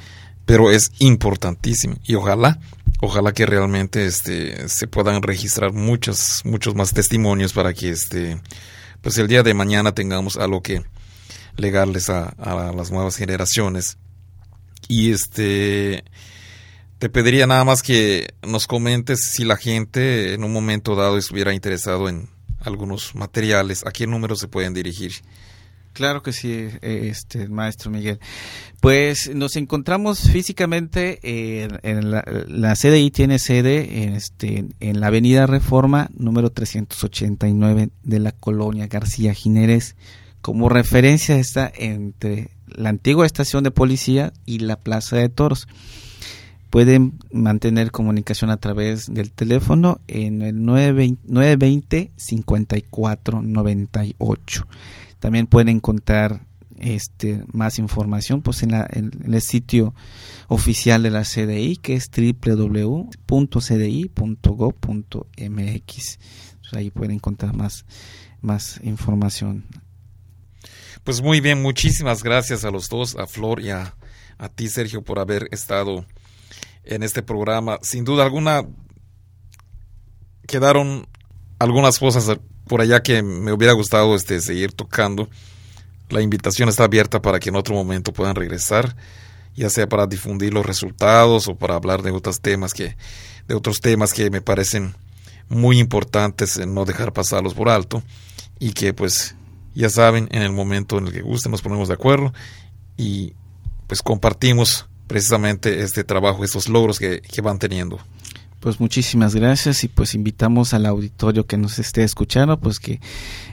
Speaker 2: pero es importantísima y ojalá, ojalá que realmente este, se puedan registrar muchos, muchos más testimonios para que este, pues el día de mañana tengamos algo que legarles a, a las nuevas generaciones. Y este, te pediría nada más que nos comentes si la gente en un momento dado estuviera interesado en algunos materiales, a qué número se pueden dirigir.
Speaker 4: Claro que sí, este maestro Miguel. Pues nos encontramos físicamente en, la, la, CDI tiene sede en, este, en la Avenida Reforma número 389 de la colonia García Jiménez. Como referencia está entre la antigua estación de policía y la Plaza de Toros. Pueden mantener comunicación a través del teléfono en el 920-5498. También pueden encontrar este, más información pues en, el sitio oficial de la CDI que es www.cdi.gov.mx. Pues ahí pueden encontrar más, más información.
Speaker 2: Pues muy bien, muchísimas gracias a los dos, a Flor y a, a ti Sergio por haber estado en este programa. Sin duda alguna, quedaron algunas cosas por allá que me hubiera gustado este, seguir tocando. La invitación está abierta para que en otro momento puedan regresar, ya sea para difundir los resultados o para hablar de otros temas que, de otros temas que me parecen muy importantes en no dejar pasarlos por alto y que pues ya saben en el momento en el que gusten nos ponemos de acuerdo y pues compartimos precisamente este trabajo, estos logros que, van teniendo.
Speaker 4: Pues muchísimas gracias y pues invitamos al auditorio que nos esté escuchando pues que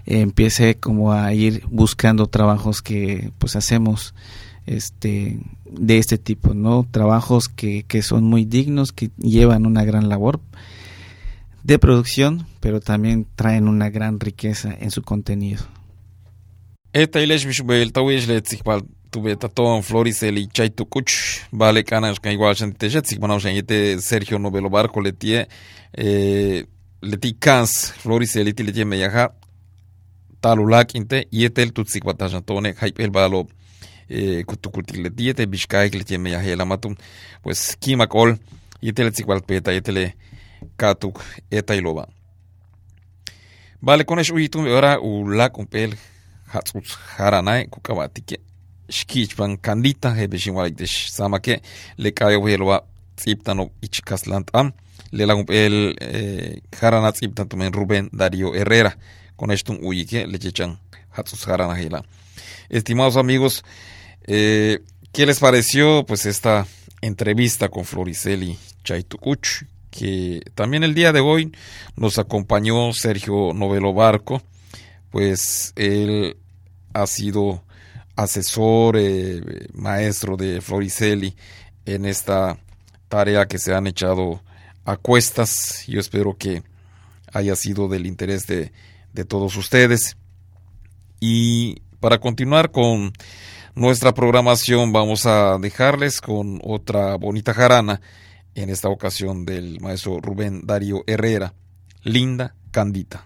Speaker 4: empiece como a ir buscando trabajos que pues hacemos este de este tipo, ¿no? Trabajos que, que son muy dignos, que llevan una gran labor de producción, pero también traen una gran riqueza en su contenido
Speaker 2: tuve tatón Floris el chay kuch vale canas que igual se te jetzik bueno se te Sergio Novelo Barco letie eh le ti cans Floris el ti le tie talulak inte y etel tutzik batajantone hay el balo eh, kutukutik le tie te bishkaik le tie meyaja pues kimakol y etel tzikwal peta y katuk etailoba vale con eso y tú ahora ulak un pel hatsuts haranai kukabatike xkichpan candita hebexin walikdex samake lekayo helwa tziptano ichkaslantam lelang el eh, jarana tziptan tumen Rubén Darío Herrera. Con esto uyike lechechan hatsus jarana estimados amigos eh, ¿qué les pareció pues esta entrevista con Floriceli Chaitucuch que también el día de hoy nos acompañó Sergio Novelo Barco pues él ha sido asesor, eh, maestro de Floricelli en esta tarea que se han echado a cuestas. Yo espero que haya sido del interés de, de todos ustedes. Y para continuar con nuestra programación vamos a dejarles con otra bonita jarana, en esta ocasión del maestro Rubén Darío Herrera, Linda Candita.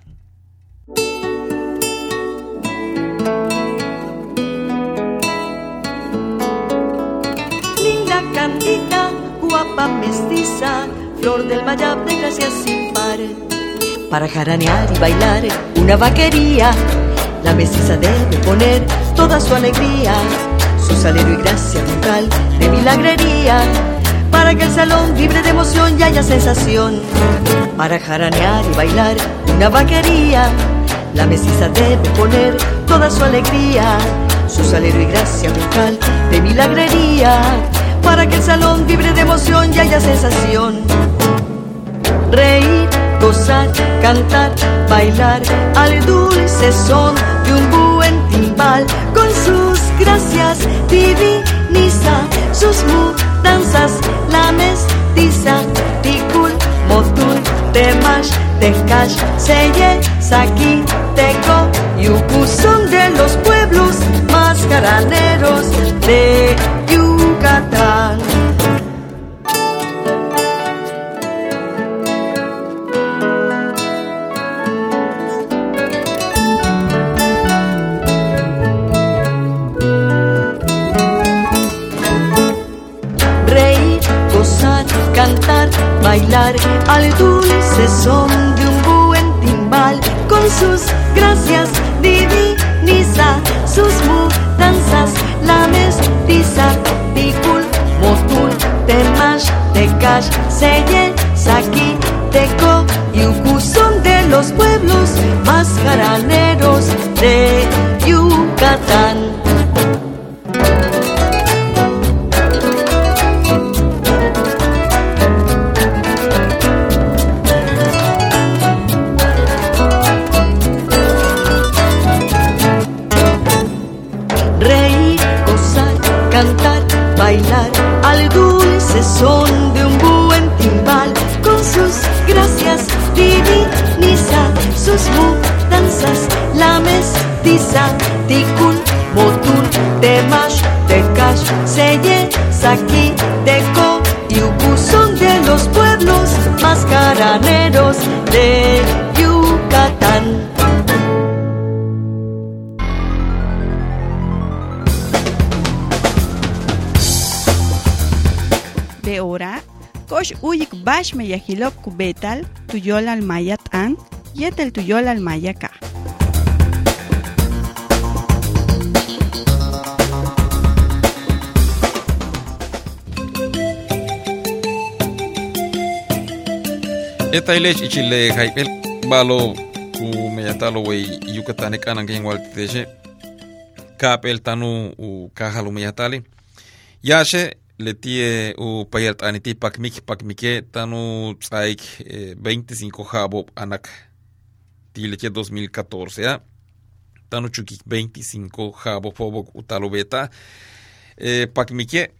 Speaker 3: Candita, guapa mestiza, flor del mayab de gracia sin par. Para jaranear y bailar una vaquería, la mestiza debe poner toda su alegría, su salero y gracia brutal de milagrería, para que el salón vibre de emoción y haya sensación. Para jaranear y bailar una vaquería, la mestiza debe poner toda su alegría, su salero y gracia brutal de milagrería para que el salón vibre de emoción y haya sensación. Reír, gozar, cantar, bailar al dulce son de un buen timbal con sus gracias diviniza sus mudanzas la mestiza ticul motul temash tecash seye saki teco yuku son de los pueblos más caraneros de Yucatán. Reír, gozar, cantar, bailar al dulce son de un buen timbal con sus gracias divinas sus mudanzas, la mestiza ticul, motul, temash, tecash, selle, saqui, teco y uku son de los pueblos más jaraneros de Yucatán. Al dulce son de un buen timbal con sus gracias diviniza sus mudanzas la mestiza ticul motul temash tecash selle saqui teco y ubu son de los pueblos más caraneros de Yucatán
Speaker 1: kosh uyik bash me yahilok kubetal, tuyol al mayat an, yetel tuyol al mayaka.
Speaker 2: Eta ilech ichile haipel balo ku meyatalo wey Yucatán kanan gen walteshe kapel tanu u kahalu meyatali yashe letie u payert aniti pakmik pakmike tanu tsaik eh, 25 jabo anak. Tileche 2014 ya tanu chukik 25 jabo pobok utalo beta eh, pakmike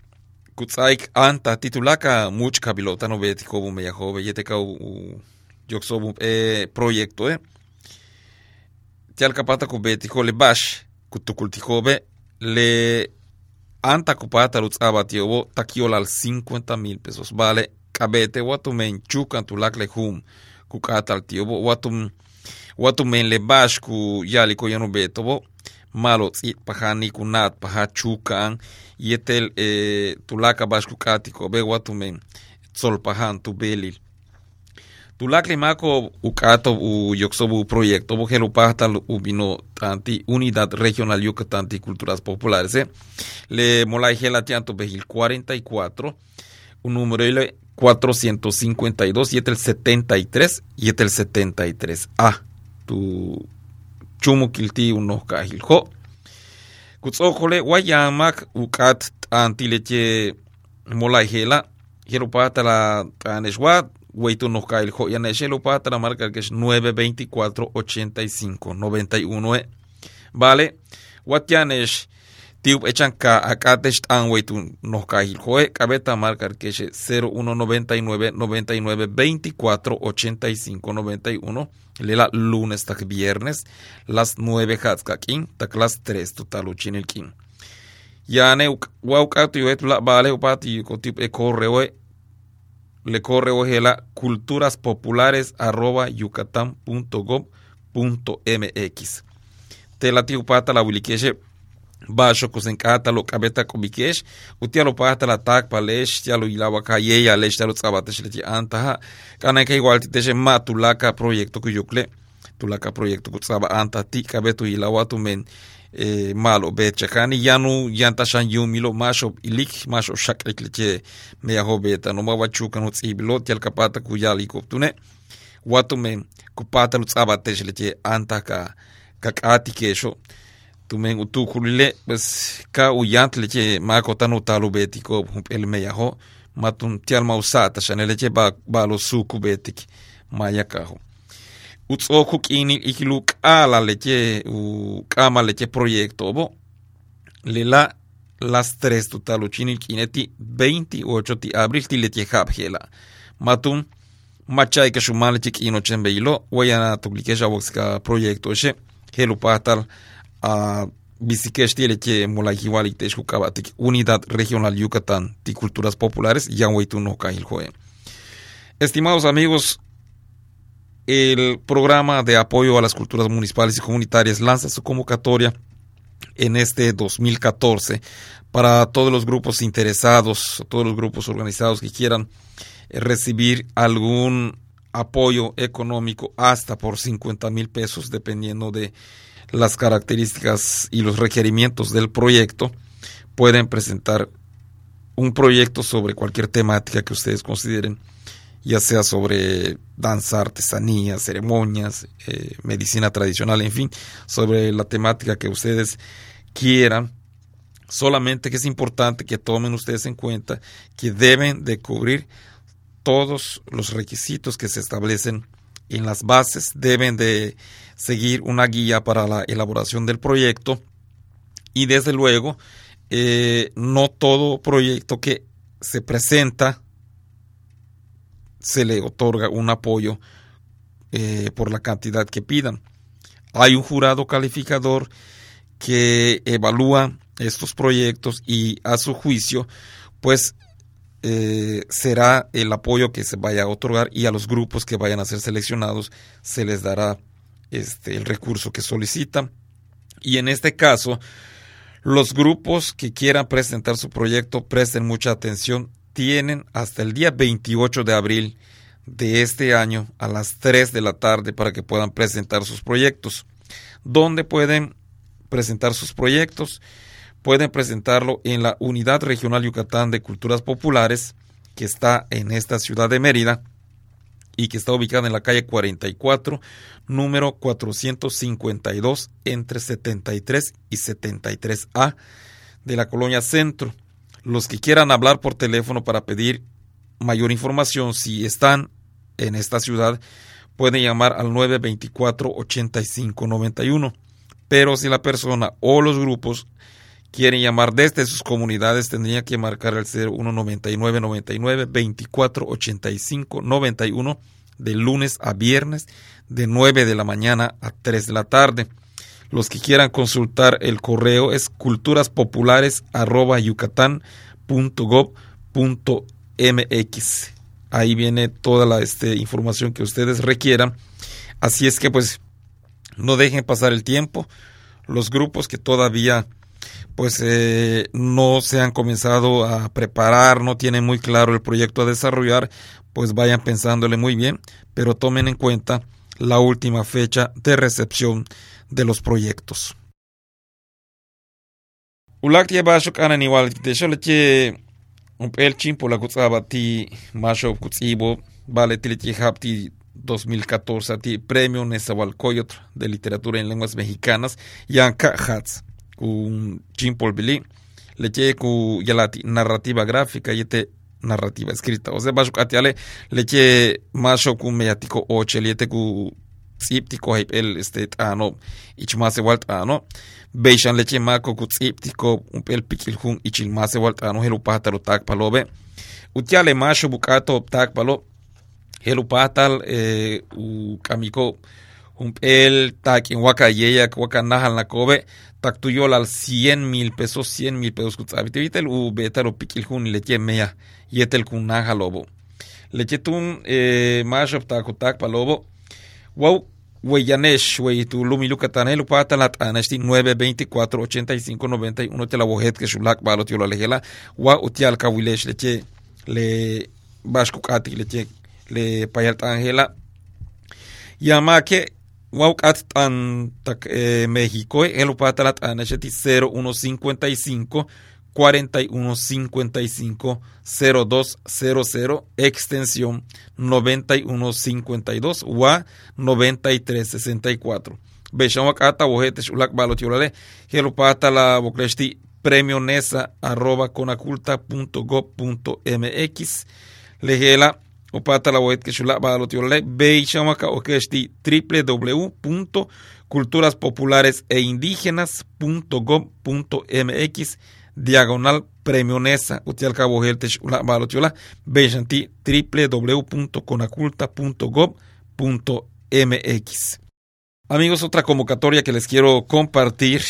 Speaker 2: kutsaik anta titulaka much kabilota no beti kobu me yahobe yete ka u yoksobu e proyecto e tial kapata ku beti ko le bash kutukulti kobe le anta kupata lutsaba tiobo takiola al 50 mil pesos. Vale kabete watu men chukan tulak le hum. Kukata al tiobo watu watu men le bash ku yali ko yano betobo malo tsit pahani kunat yetel eh, tulaka bashku katiko be watu men tsol pahan tu belil tulak le mako ukato u yoksobu proyecto bo helu pahtal ubino tanti unidad regional yucatanti culturas populares eh? le molai hela tianto behil 44 un número ile 452 y el 73 y el 73 a tu chumu kilti uno kahil ho kutsokole wayamak ukat antileche molai hela helu pahtala taneshwa Weitu nos cae el jo ya neche lo para la marca que es 924 85 91 eh. vale. Watianesh tiup echan ka akatesh an weitu nos cae el jo cabeta marca que es 0199 99 24 85 91 lela lunes tak viernes las 9 hatska kin tak las 3 total uchin el kin yane waukatu yo etula vale upati ko tip e correo le corre la culturas populares arroba yucatan.gov.mx te la wilikeshe basho kusenkata lo kabeta kubikesh utia lo pata la tak palesh tia lo ilawa ka yeya lesh tia lo tsabatesh leti antaha kana ke igual ti teshe ma tulaka proyecto ku yukle tulaka proyecto ku tsaba anta ti kabetu ilawa tu men eh, malo be chakani yanu yanta shan yumilo masho ilik masho shakrik leche me aho beta no mawa chuka no tsibilo tial kapata ku yali koptune. Watu me kupata lu tsaba tesh leche anta ka kakati kesho tumen utu kulile bes ka uyant leche ma kota no talu beti ko el me yaho matun tial ma usata shan leche ba balo suku betik ma yakaho utsoku kini ikilu kala leche u kama leche proyecto bo. Lela las tres total uchini kineti 28 ti abril ti leche habjela matum machay que shuman leche kino chembeilo wayana boxka proyecto she helu patal a bisikesh ti leche molajiwali teshku kabatik unidad regional Yucatán ti culturas populares ya tu no kahil Estimados amigos, el programa de apoyo a las culturas municipales y comunitarias lanza su convocatoria en este 2014 para todos los grupos interesados, todos los grupos organizados que quieran eh, recibir algún apoyo económico hasta por 50 mil pesos dependiendo de las características y los requerimientos del proyecto pueden presentar un proyecto sobre cualquier temática que ustedes consideren ya sea sobre danza, artesanía, ceremonias, eh, medicina tradicional, en fin, sobre la temática que ustedes quieran. Solamente que es importante que tomen ustedes en cuenta que deben de cubrir todos los requisitos que se establecen en las bases, deben de seguir una guía para la elaboración del proyecto y desde luego eh, no todo proyecto que se presenta se le otorga un apoyo eh, por la cantidad que pidan. Hay un jurado calificador que evalúa estos proyectos y a su juicio, pues eh, será el apoyo que se vaya a otorgar y a los grupos que vayan a ser seleccionados se les dará este, el recurso que solicitan. Y en este caso, los grupos que quieran presentar su proyecto presten mucha atención tienen hasta el día 28 de abril de este año a las 3 de la tarde para que puedan presentar sus proyectos. ¿Dónde pueden presentar sus proyectos? Pueden presentarlo en la Unidad Regional Yucatán de Culturas Populares, que está en esta ciudad de Mérida y que está ubicada en la calle 44, número 452, entre 73 y 73A de la colonia Centro. Los que quieran hablar por teléfono para pedir mayor información, si están en esta ciudad, pueden llamar al 924-8591. Pero si la persona o los grupos quieren llamar desde sus comunidades, tendrían que marcar el 019999 2485 91 de lunes a viernes de 9 de la mañana a 3 de la tarde. Los que quieran consultar el correo es culturaspopulares.yucatán.gov.mx. Ahí viene toda la este, información que ustedes requieran. Así es que pues no dejen pasar el tiempo. Los grupos que todavía pues eh, no se han comenzado a preparar, no tienen muy claro el proyecto a desarrollar, pues vayan pensándole muy bien, pero tomen en cuenta la última fecha de recepción de los proyectos. Ulak tie bashok anan igual te shole tie un pel chimpo la kutsaba ti masho kutsibo vale ti hapti 2014 ti premio Nezahualcóyotl de literatura en lenguas mexicanas yanka hats un chimpol bili leche ku yalati narrativa gráfica yete narrativa escrita o sea bashok atiale leche masho ku meyatiko oche yete ku tsiptiko hay el este ano ichmase walt ano beishan leche pikil hun ichilmase walt ano helu tak palobe. Utiale masho bukato tak palo helu eh, u kamiko un pel tak in waka yeyak waka nahal nakobe tak tuyol al 100 mil pesos 100 mil pesos kutsabite vitel u betalo pikil hun leche meya yetel kun nahalobo leche eh, masho tak tak palobo Wow, Weyanesh, wey, tu lumi Yucatán, lu pata lat anesti 924 85 91 te la wohet que shulak balo tio la lehela, wa utial kawilesh leche le bashku kati leche le payalt angela. Yama que wow kat tan tak eh, México, el pata lat anesti 0155 4155 0200 extensión 9152 wa 9364 Beshawak ata wojete shulak balo tiolale. Helo pata la bokleshti premio nesa arroba conaculta.gov.mx lehela opata la wohet que shulak balo tiolale. Beshawaka okeshti www.culturaspopulares e indígenas.gov.mx diagonal premio NESA, utial cabo heltech ula balotiola, bejanti www.conaculta.gov.mx. Amigos, otra convocatoria que les quiero compartir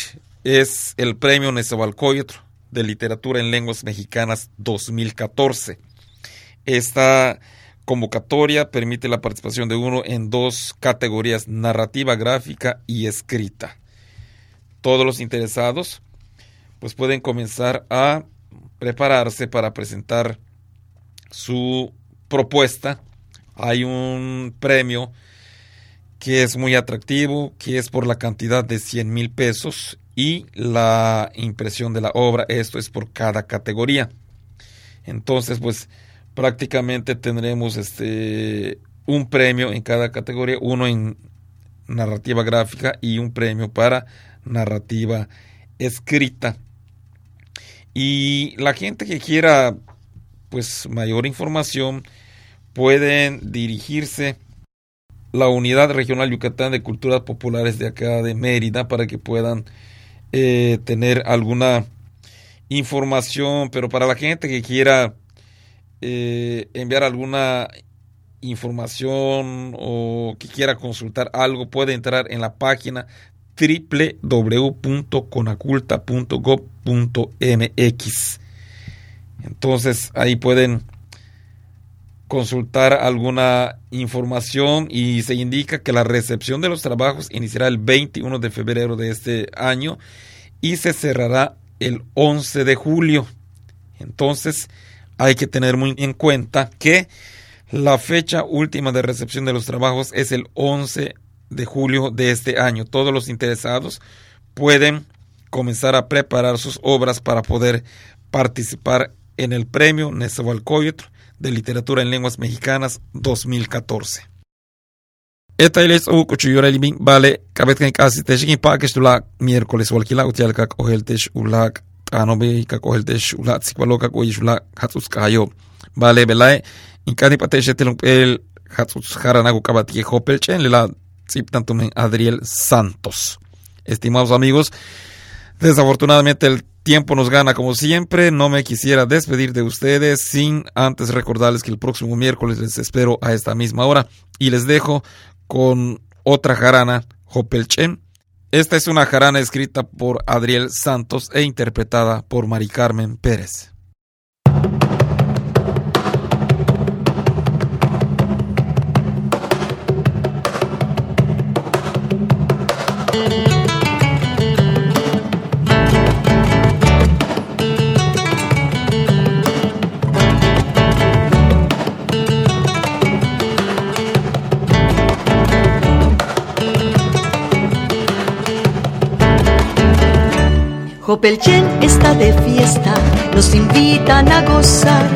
Speaker 2: es el premio Nezahualcóyotl de literatura en lenguas mexicanas 2014. Esta convocatoria permite la participación de uno en dos categorías, narrativa gráfica y escrita. todos los interesados pues pueden comenzar a prepararse para presentar su propuesta. Hay un premio que es muy atractivo, que es por la cantidad de 100 mil pesos y la impresión de la obra, esto es por cada categoría. Entonces, pues prácticamente tendremos este un premio en cada categoría, uno en narrativa gráfica y un premio para narrativa escrita. Y la gente que quiera pues mayor información pueden dirigirse la Unidad Regional Yucatán de Culturas Populares de acá de Mérida para que puedan eh, tener alguna información, pero para la gente que quiera eh, enviar alguna información o que quiera consultar algo, puede entrar en la página www.conaculta.gov.mx. Entonces ahí pueden consultar alguna información y se indica que la recepción de los trabajos iniciará el 21 de febrero de este año y se cerrará el 11 de julio. Entonces hay que tener muy en cuenta que la fecha última de recepción de los trabajos es el 11 de julio de este año. Todos los interesados pueden comenzar a preparar sus obras para poder participar en el premio Nezahualcóyotl de Literatura en Lenguas Mexicanas 2014. Esta es u hatsus hatsus hopelchen Adriel Santos. Estimados amigos, desafortunadamente el tiempo nos gana como siempre. No me quisiera despedir de ustedes sin antes recordarles que el próximo miércoles les espero a esta misma hora y les dejo con otra jarana, Hopelchen. Esta es una jarana escrita por Adriel Santos e interpretada por Mari Carmen Pérez.
Speaker 3: Jopelchen está de fiesta, nos invitan a gozar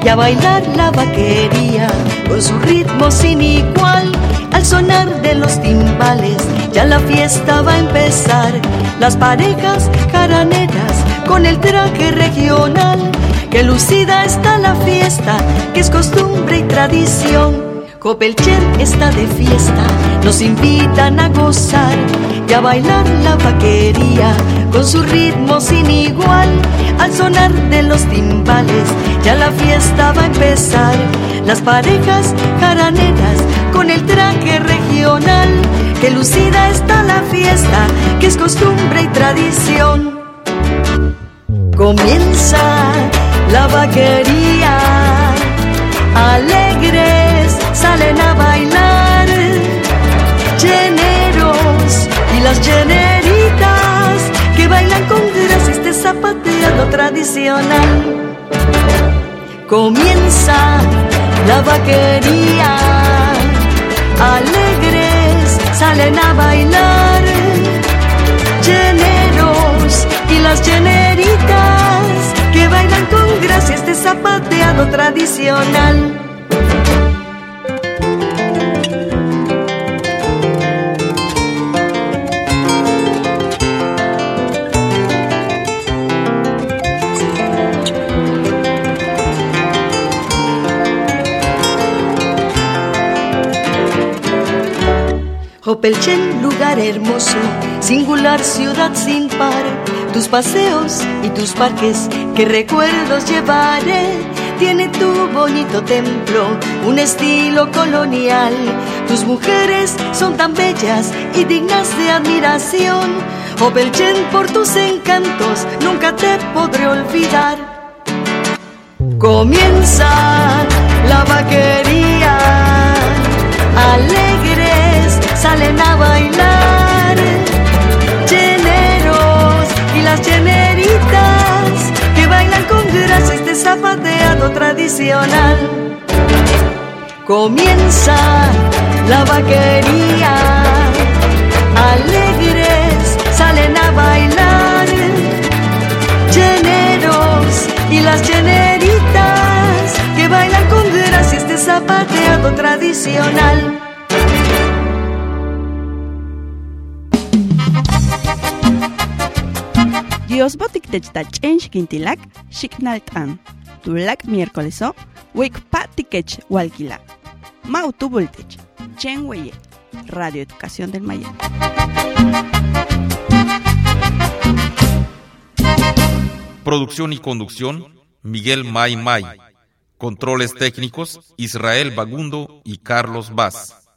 Speaker 3: y a bailar la vaquería con su ritmo sin igual. Al sonar de los timbales, ya la fiesta va a empezar. Las parejas jaraneras con el traje regional, que lucida está la fiesta, que es costumbre y tradición. Copelchen está de fiesta, nos invitan a gozar y a bailar la vaquería con su ritmo sin igual. Al sonar de los timbales, ya la fiesta va a empezar. Las parejas jaraneras con el traje regional, que lucida está la fiesta, que es costumbre y tradición. Comienza la vaquería, alegres salen a bailar, las lleneritas que bailan con gracia este zapateado tradicional. Comienza la vaquería, alegres salen a bailar, lleneros y las lleneritas que bailan con gracia este zapateado tradicional. Opelchen, lugar hermoso, singular ciudad sin par. Tus paseos y tus parques, que recuerdos llevaré. Tiene tu bonito templo, un estilo colonial. Tus mujeres son tan bellas y dignas de admiración. Opelchen, por tus encantos, nunca te podré olvidar. Comienza la vaquería alegre salen a bailar lleneros y las lleneritas que bailan con gracia este zapateado tradicional. Comienza la vaquería, alegres salen a bailar lleneros y las lleneritas que bailan con gracia este zapateado tradicional.
Speaker 1: Dios botik techta ch'en xkintilak, xiknalt'an. Tulak miércoleso, wik patikech walkila. Mautu voltech, chen weye, Radio Educación del Maya.
Speaker 2: Producción y conducción, Miguel May May. Controles técnicos, Israel Bagundo y Carlos Vaz.